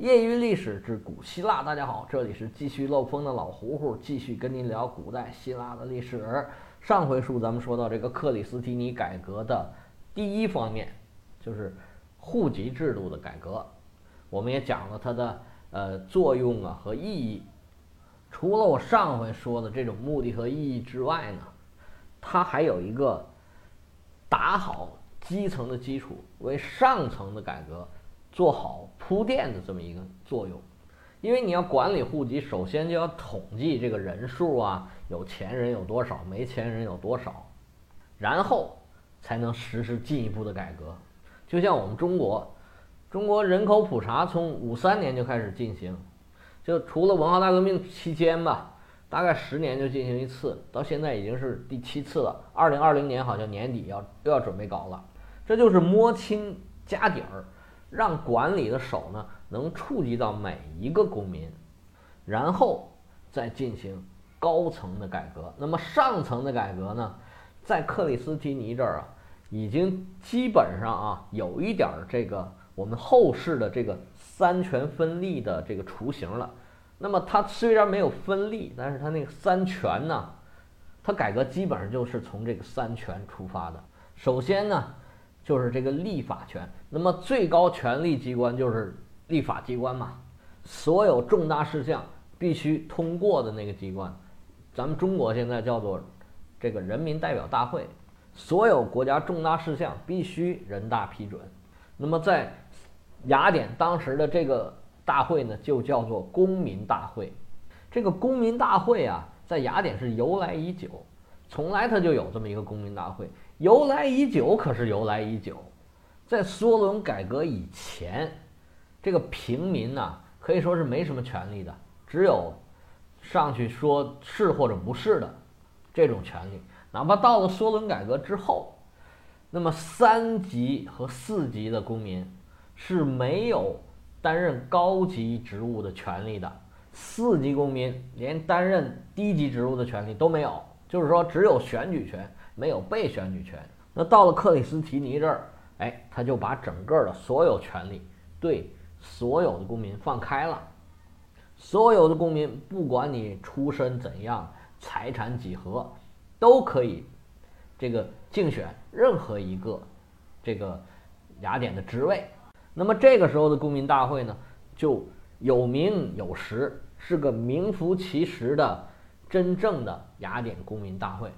业余历史之古希腊，大家好，这里是继续漏风的老胡胡，继续跟您聊古代希腊的历史。上回书咱们说到这个克里斯提尼改革的第一方面，就是户籍制度的改革，我们也讲了它的呃作用啊和意义。除了我上回说的这种目的和意义之外呢，它还有一个打好基层的基础，为上层的改革。做好铺垫的这么一个作用，因为你要管理户籍，首先就要统计这个人数啊，有钱人有多少，没钱人有多少，然后才能实施进一步的改革。就像我们中国，中国人口普查从五三年就开始进行，就除了文化大革命期间吧，大概十年就进行一次，到现在已经是第七次了。二零二零年好像年底要又要准备搞了，这就是摸清家底儿。让管理的手呢能触及到每一个公民，然后再进行高层的改革。那么上层的改革呢，在克里斯提尼这儿啊，已经基本上啊有一点儿这个我们后世的这个三权分立的这个雏形了。那么它虽然没有分立，但是它那个三权呢，它改革基本上就是从这个三权出发的。首先呢。就是这个立法权，那么最高权力机关就是立法机关嘛，所有重大事项必须通过的那个机关，咱们中国现在叫做这个人民代表大会，所有国家重大事项必须人大批准。那么在雅典当时的这个大会呢，就叫做公民大会。这个公民大会啊，在雅典是由来已久，从来它就有这么一个公民大会。由来已久，可是由来已久，在梭伦改革以前，这个平民呢可以说是没什么权利的，只有上去说是或者不是的这种权利。哪怕到了梭伦改革之后，那么三级和四级的公民是没有担任高级职务的权利的，四级公民连担任低级职务的权利都没有，就是说只有选举权。没有被选举权，那到了克里斯提尼这儿，哎，他就把整个的所有权利对所有的公民放开了，所有的公民不管你出身怎样，财产几何，都可以这个竞选任何一个这个雅典的职位。那么这个时候的公民大会呢，就有名有实，是个名副其实的真正的雅典公民大会。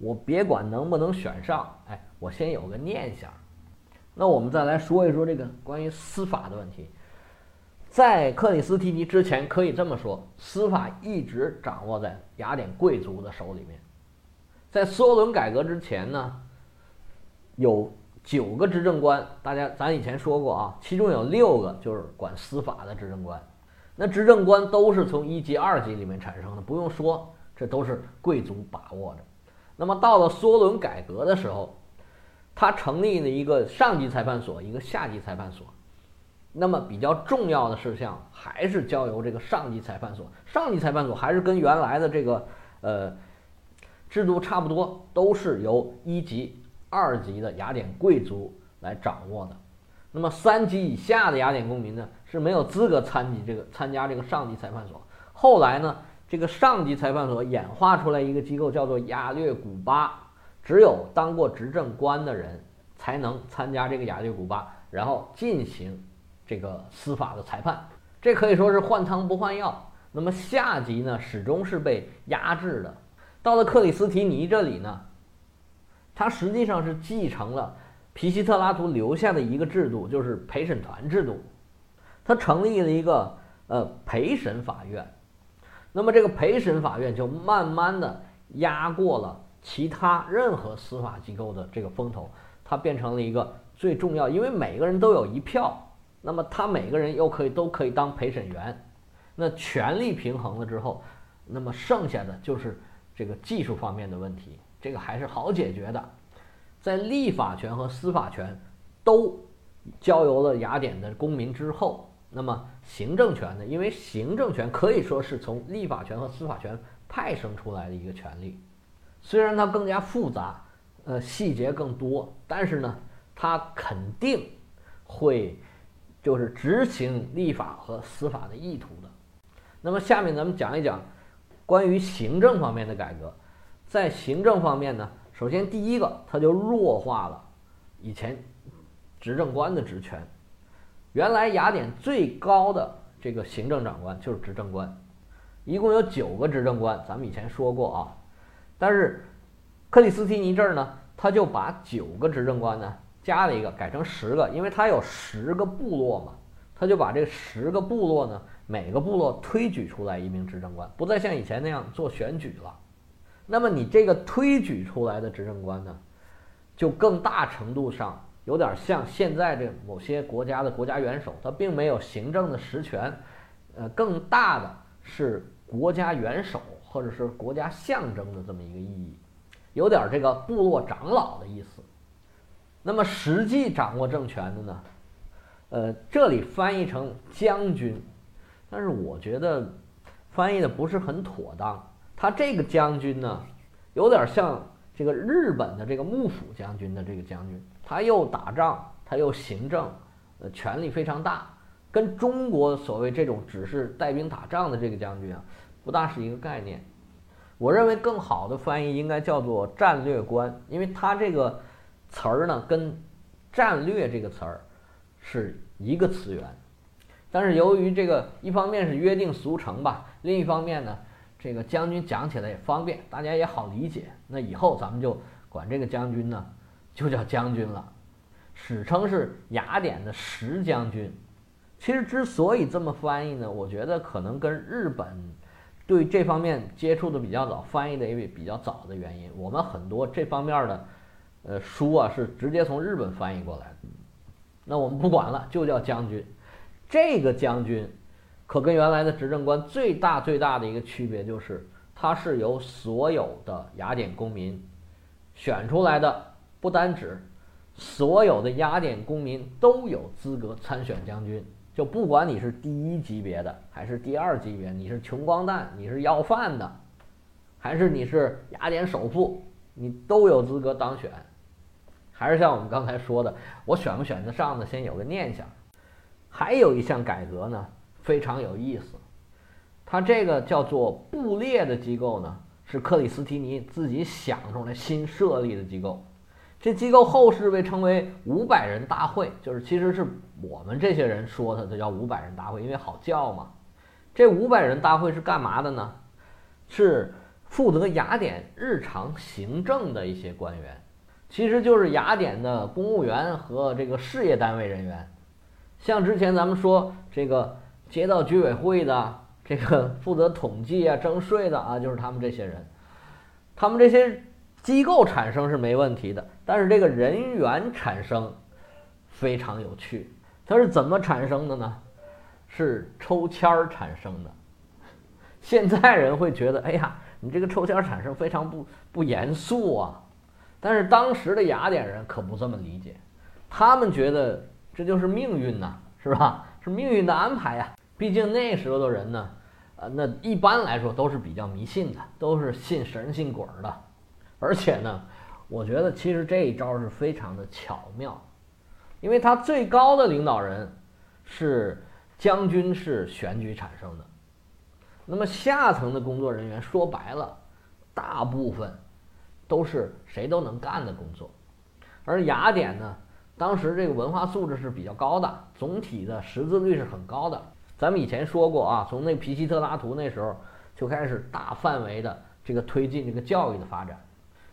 我别管能不能选上，哎，我先有个念想。那我们再来说一说这个关于司法的问题。在克里斯提尼之前，可以这么说，司法一直掌握在雅典贵族的手里面。在梭伦改革之前呢，有九个执政官，大家咱以前说过啊，其中有六个就是管司法的执政官。那执政官都是从一级、二级里面产生的，不用说，这都是贵族把握着。那么到了梭伦改革的时候，他成立了一个上级裁判所，一个下级裁判所。那么比较重要的事项还是交由这个上级裁判所。上级裁判所还是跟原来的这个呃制度差不多，都是由一级、二级的雅典贵族来掌握的。那么三级以下的雅典公民呢是没有资格参及这个参加这个上级裁判所。后来呢？这个上级裁判所演化出来一个机构，叫做雅略古巴，只有当过执政官的人才能参加这个雅略古巴，然后进行这个司法的裁判。这可以说是换汤不换药。那么下级呢，始终是被压制的。到了克里斯提尼这里呢，他实际上是继承了皮西特拉图留下的一个制度，就是陪审团制度。他成立了一个呃陪审法院。那么这个陪审法院就慢慢的压过了其他任何司法机构的这个风头，它变成了一个最重要，因为每个人都有一票，那么他每个人又可以都可以当陪审员，那权力平衡了之后，那么剩下的就是这个技术方面的问题，这个还是好解决的，在立法权和司法权都交由了雅典的公民之后。那么行政权呢？因为行政权可以说是从立法权和司法权派生出来的一个权利，虽然它更加复杂，呃，细节更多，但是呢，它肯定会就是执行立法和司法的意图的。那么下面咱们讲一讲关于行政方面的改革。在行政方面呢，首先第一个，它就弱化了以前执政官的职权。原来雅典最高的这个行政长官就是执政官，一共有九个执政官，咱们以前说过啊。但是克里斯提尼这儿呢，他就把九个执政官呢加了一个，改成十个，因为他有十个部落嘛，他就把这十个部落呢，每个部落推举出来一名执政官，不再像以前那样做选举了。那么你这个推举出来的执政官呢，就更大程度上有点像现在这某些国家的国家元首，他并没有行政的实权，呃，更大的是国家元首或者是国家象征的这么一个意义，有点这个部落长老的意思。那么实际掌握政权的呢，呃，这里翻译成将军，但是我觉得翻译的不是很妥当。他这个将军呢，有点像这个日本的这个幕府将军的这个将军，他又打仗，他又行政，呃，权力非常大，跟中国所谓这种只是带兵打仗的这个将军啊，不大是一个概念。我认为更好的翻译应该叫做战略官，因为他这个词儿呢，跟战略这个词儿是一个词源，但是由于这个一方面是约定俗成吧，另一方面呢。这个将军讲起来也方便，大家也好理解。那以后咱们就管这个将军呢，就叫将军了，史称是雅典的十将军。其实之所以这么翻译呢，我觉得可能跟日本对这方面接触的比较早，翻译的也比较早的原因。我们很多这方面的呃书啊，是直接从日本翻译过来的。那我们不管了，就叫将军。这个将军。可跟原来的执政官最大最大的一个区别就是，他是由所有的雅典公民选出来的，不单指所有的雅典公民都有资格参选将军，就不管你是第一级别的还是第二级别，你是穷光蛋，你是要饭的，还是你是雅典首富，你都有资格当选。还是像我们刚才说的，我选不选得上呢，先有个念想。还有一项改革呢。非常有意思，它这个叫做布列的机构呢，是克里斯提尼自己想出来新设立的机构。这机构后世被称为五百人大会，就是其实是我们这些人说它，它叫五百人大会，因为好叫嘛。这五百人大会是干嘛的呢？是负责雅典日常行政的一些官员，其实就是雅典的公务员和这个事业单位人员。像之前咱们说这个。街道居委会的这个负责统计啊、征税的啊，就是他们这些人。他们这些机构产生是没问题的，但是这个人员产生非常有趣。它是怎么产生的呢？是抽签儿产生的。现在人会觉得，哎呀，你这个抽签产生非常不不严肃啊。但是当时的雅典人可不这么理解，他们觉得这就是命运呐，是吧？是命运的安排呀。毕竟那时候的人呢，呃，那一般来说都是比较迷信的，都是信神信鬼的。而且呢，我觉得其实这一招是非常的巧妙，因为他最高的领导人是将军，是选举产生的。那么下层的工作人员说白了，大部分都是谁都能干的工作。而雅典呢，当时这个文化素质是比较高的，总体的识字率是很高的。咱们以前说过啊，从那皮西特拉图那时候就开始大范围的这个推进这个教育的发展。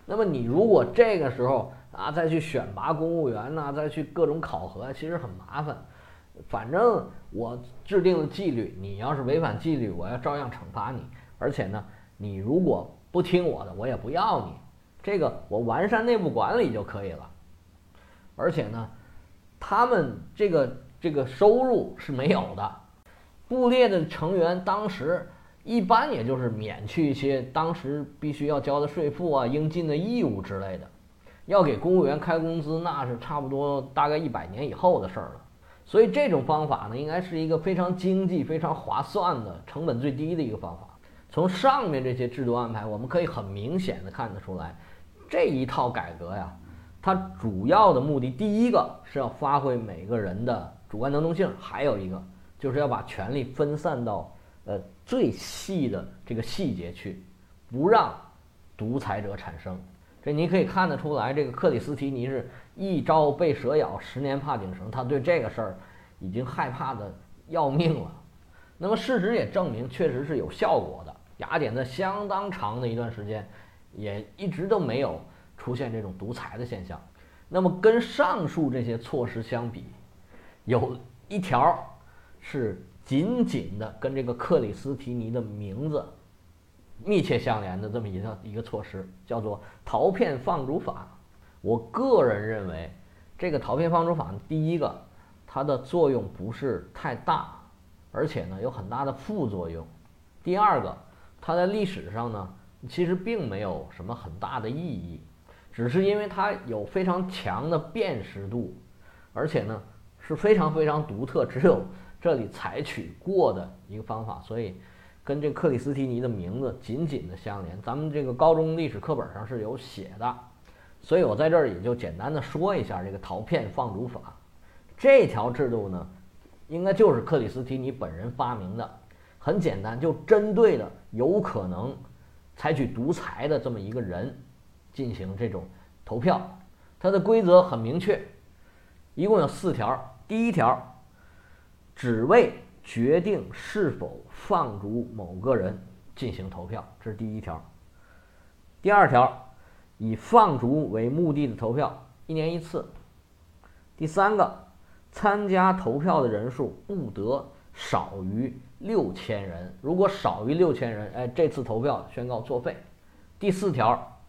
那么你如果这个时候啊再去选拔公务员呐，再去各种考核，其实很麻烦。反正我制定了纪律，你要是违反纪律，我要照样惩罚你。而且呢，你如果不听我的，我也不要你。这个我完善内部管理就可以了。而且呢，他们这个这个收入是没有的。部列的成员当时一般也就是免去一些当时必须要交的税赋啊、应尽的义务之类的。要给公务员开工资，那是差不多大概一百年以后的事儿了。所以这种方法呢，应该是一个非常经济、非常划算的、成本最低的一个方法。从上面这些制度安排，我们可以很明显的看得出来，这一套改革呀，它主要的目的，第一个是要发挥每个人的主观能动性，还有一个就是要把权力分散到呃最细的这个细节去，不让独裁者产生。这你可以看得出来，这个克里斯提尼是一朝被蛇咬，十年怕井绳，他对这个事儿已经害怕的要命了。那么事实也证明，确实是有效果的。雅典在相当长的一段时间，也一直都没有出现这种独裁的现象。那么跟上述这些措施相比，有一条是紧紧的跟这个克里斯提尼的名字。密切相连的这么一个一个措施，叫做陶片放逐法。我个人认为，这个陶片放逐法，第一个，它的作用不是太大，而且呢有很大的副作用。第二个，它在历史上呢其实并没有什么很大的意义，只是因为它有非常强的辨识度，而且呢是非常非常独特，只有这里采取过的一个方法，所以。跟这克里斯提尼的名字紧紧的相连，咱们这个高中历史课本上是有写的，所以我在这儿也就简单的说一下这个陶片放逐法。这条制度呢，应该就是克里斯提尼本人发明的，很简单，就针对的有可能采取独裁的这么一个人进行这种投票。它的规则很明确，一共有四条。第一条，只为决定是否放逐某个人进行投票，这是第一条。第二条，以放逐为目的的投票，一年一次。第三个，参加投票的人数不得少于六千人，如果少于六千人，哎，这次投票宣告作废。第四条，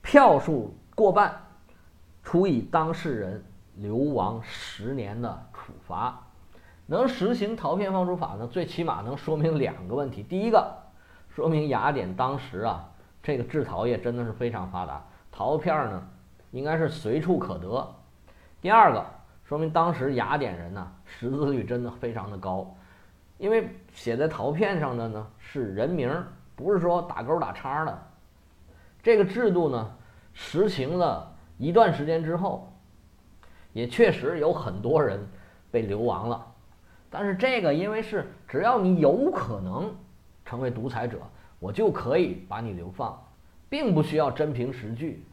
票数过半，处以当事人流亡十年的处罚。能实行陶片放逐法呢？最起码能说明两个问题。第一个，说明雅典当时啊，这个制陶业真的是非常发达，陶片呢应该是随处可得。第二个，说明当时雅典人呢识字率真的非常的高，因为写在陶片上的呢是人名，不是说打勾打叉的。这个制度呢实行了一段时间之后，也确实有很多人被流亡了。但是这个，因为是只要你有可能成为独裁者，我就可以把你流放，并不需要真凭实据。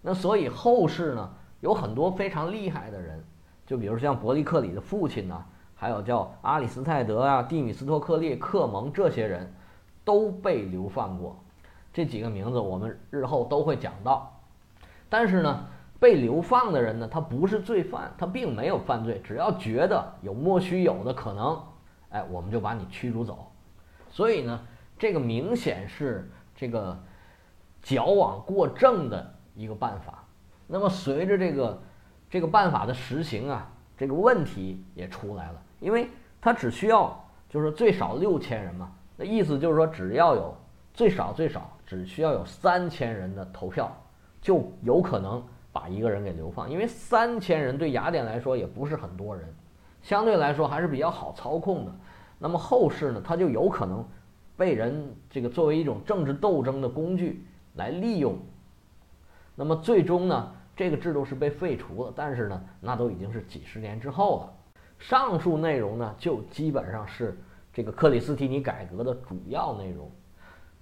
那所以后世呢，有很多非常厉害的人，就比如像伯利克里的父亲呐，还有叫阿里斯泰德啊、蒂米斯托克列、克蒙这些人，都被流放过。这几个名字我们日后都会讲到。但是呢。被流放的人呢，他不是罪犯，他并没有犯罪，只要觉得有莫须有的可能，哎，我们就把你驱逐走。所以呢，这个明显是这个矫枉过正的一个办法。那么随着这个这个办法的实行啊，这个问题也出来了，因为他只需要就是最少六千人嘛，那意思就是说，只要有最少最少只需要有三千人的投票，就有可能。把一个人给流放，因为三千人对雅典来说也不是很多人，相对来说还是比较好操控的。那么后世呢，他就有可能被人这个作为一种政治斗争的工具来利用。那么最终呢，这个制度是被废除了，但是呢，那都已经是几十年之后了。上述内容呢，就基本上是这个克里斯提尼改革的主要内容。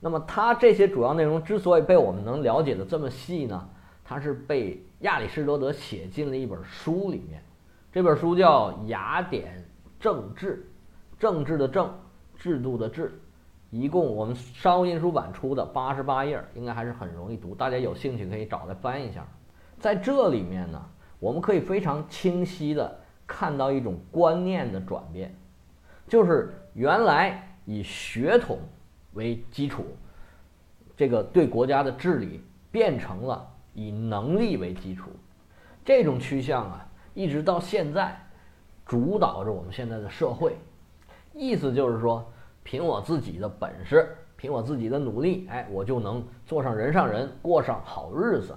那么他这些主要内容之所以被我们能了解的这么细呢？它是被亚里士多德写进了一本书里面，这本书叫《雅典政治》，政治的政，制度的制，一共我们商务印书版出的八十八页，应该还是很容易读，大家有兴趣可以找来翻一下。在这里面呢，我们可以非常清晰的看到一种观念的转变，就是原来以血统为基础，这个对国家的治理变成了。以能力为基础，这种趋向啊，一直到现在，主导着我们现在的社会。意思就是说，凭我自己的本事，凭我自己的努力，哎，我就能做上人上人，过上好日子。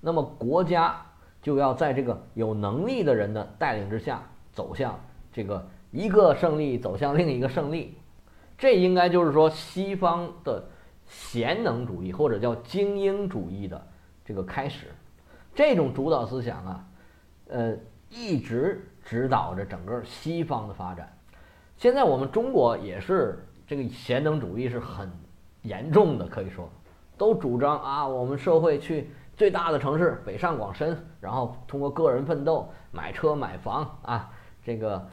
那么国家就要在这个有能力的人的带领之下，走向这个一个胜利，走向另一个胜利。这应该就是说，西方的贤能主义或者叫精英主义的。这个开始，这种主导思想啊，呃，一直指导着整个西方的发展。现在我们中国也是这个贤能主义是很严重的，可以说都主张啊，我们社会去最大的城市北上广深，然后通过个人奋斗买车买房啊，这个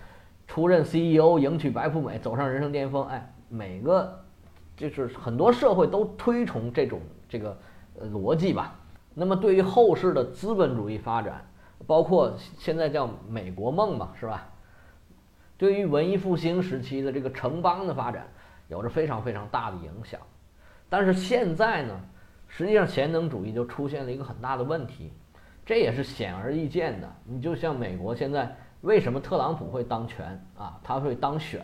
出任 CEO 迎娶白富美，走上人生巅峰。哎，每个就是很多社会都推崇这种这个逻辑吧。那么对于后世的资本主义发展，包括现在叫美国梦嘛，是吧？对于文艺复兴时期的这个城邦的发展，有着非常非常大的影响。但是现在呢，实际上贤能主义就出现了一个很大的问题，这也是显而易见的。你就像美国现在为什么特朗普会当权啊？他会当选，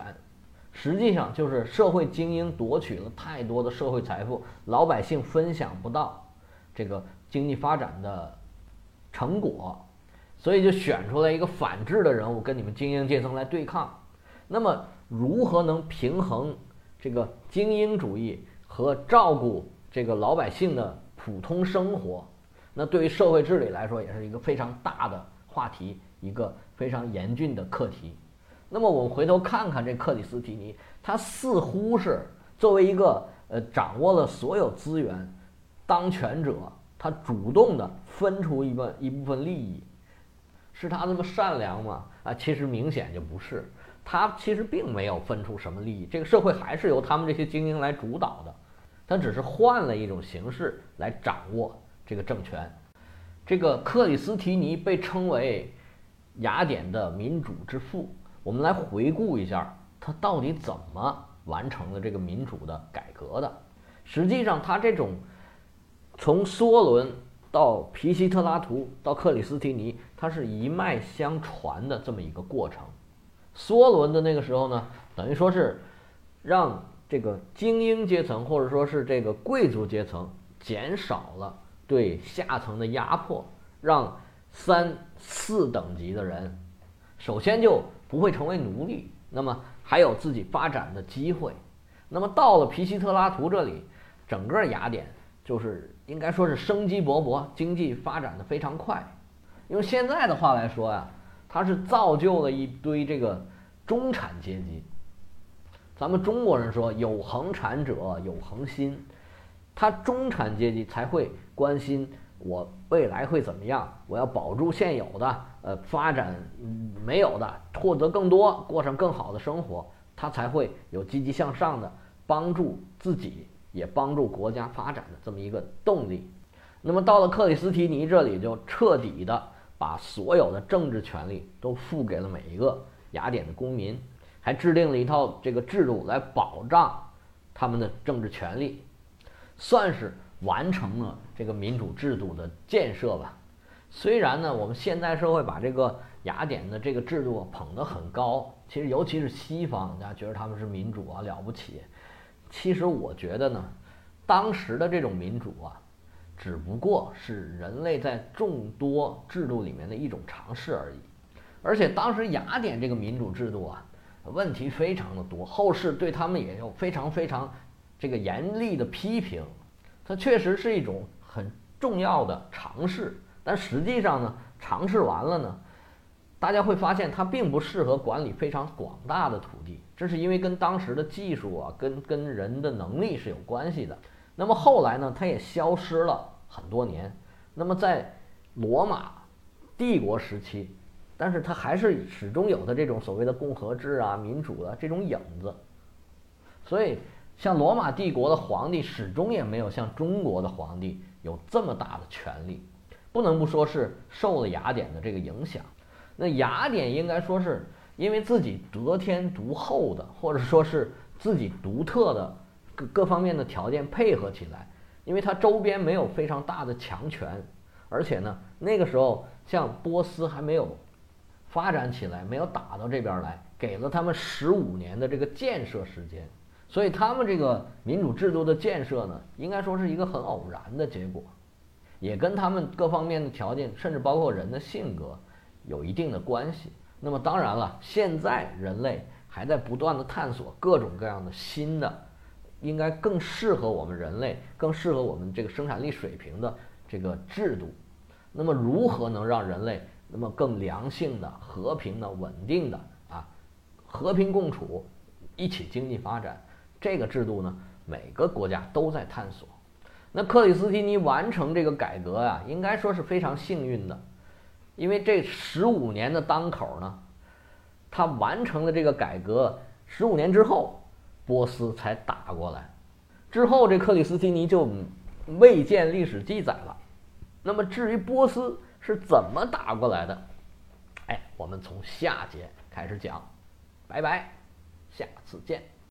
实际上就是社会精英夺取了太多的社会财富，老百姓分享不到这个经济发展的成果。所以就选出来一个反制的人物跟你们精英阶层来对抗，那么如何能平衡这个精英主义和照顾这个老百姓的普通生活？那对于社会治理来说也是一个非常大的话题，一个非常严峻的课题。那么我们回头看看这克里斯提尼，他似乎是作为一个呃掌握了所有资源当权者，他主动的分出一份一部分利益。是他那么善良吗？啊，其实明显就不是。他其实并没有分出什么利益，这个社会还是由他们这些精英来主导的。他只是换了一种形式来掌握这个政权。这个克里斯提尼被称为雅典的民主之父。我们来回顾一下，他到底怎么完成了这个民主的改革的？实际上，他这种从梭伦。到皮西特拉图，到克里斯提尼，它是一脉相传的这么一个过程。梭伦的那个时候呢，等于说是让这个精英阶层或者说是这个贵族阶层减少了对下层的压迫，让三四等级的人首先就不会成为奴隶，那么还有自己发展的机会。那么到了皮西特拉图这里，整个雅典就是。应该说是生机勃勃，经济发展的非常快。用现在的话来说呀，它是造就了一堆这个中产阶级。咱们中国人说有恒产者有恒心，他中产阶级才会关心我未来会怎么样，我要保住现有的，呃，发展没有的，获得更多，过上更好的生活，他才会有积极向上的帮助自己。也帮助国家发展的这么一个动力。那么到了克里斯提尼这里，就彻底的把所有的政治权利都付给了每一个雅典的公民，还制定了一套这个制度来保障他们的政治权利，算是完成了这个民主制度的建设吧。虽然呢，我们现代社会把这个雅典的这个制度捧得很高，其实尤其是西方，大家觉得他们是民主啊，了不起。其实我觉得呢，当时的这种民主啊，只不过是人类在众多制度里面的一种尝试而已。而且当时雅典这个民主制度啊，问题非常的多，后世对他们也有非常非常这个严厉的批评。它确实是一种很重要的尝试，但实际上呢，尝试完了呢。大家会发现，它并不适合管理非常广大的土地，这是因为跟当时的技术啊，跟跟人的能力是有关系的。那么后来呢，它也消失了很多年。那么在罗马帝国时期，但是它还是始终有的这种所谓的共和制啊、民主的这种影子。所以，像罗马帝国的皇帝始终也没有像中国的皇帝有这么大的权力，不能不说是受了雅典的这个影响。那雅典应该说是因为自己得天独厚的，或者说是自己独特的各各方面的条件配合起来，因为它周边没有非常大的强权，而且呢，那个时候像波斯还没有发展起来，没有打到这边来，给了他们十五年的这个建设时间，所以他们这个民主制度的建设呢，应该说是一个很偶然的结果，也跟他们各方面的条件，甚至包括人的性格。有一定的关系。那么当然了，现在人类还在不断的探索各种各样的新的，应该更适合我们人类、更适合我们这个生产力水平的这个制度。那么如何能让人类那么更良性的、和平的、稳定的啊，和平共处，一起经济发展，这个制度呢，每个国家都在探索。那克里斯蒂尼完成这个改革啊，应该说是非常幸运的，因为这十五年的当口呢，他完成了这个改革，十五年之后，波斯才打过来，之后这克里斯蒂尼就未见历史记载了。那么至于波斯是怎么打过来的，哎，我们从下节开始讲，拜拜，下次见。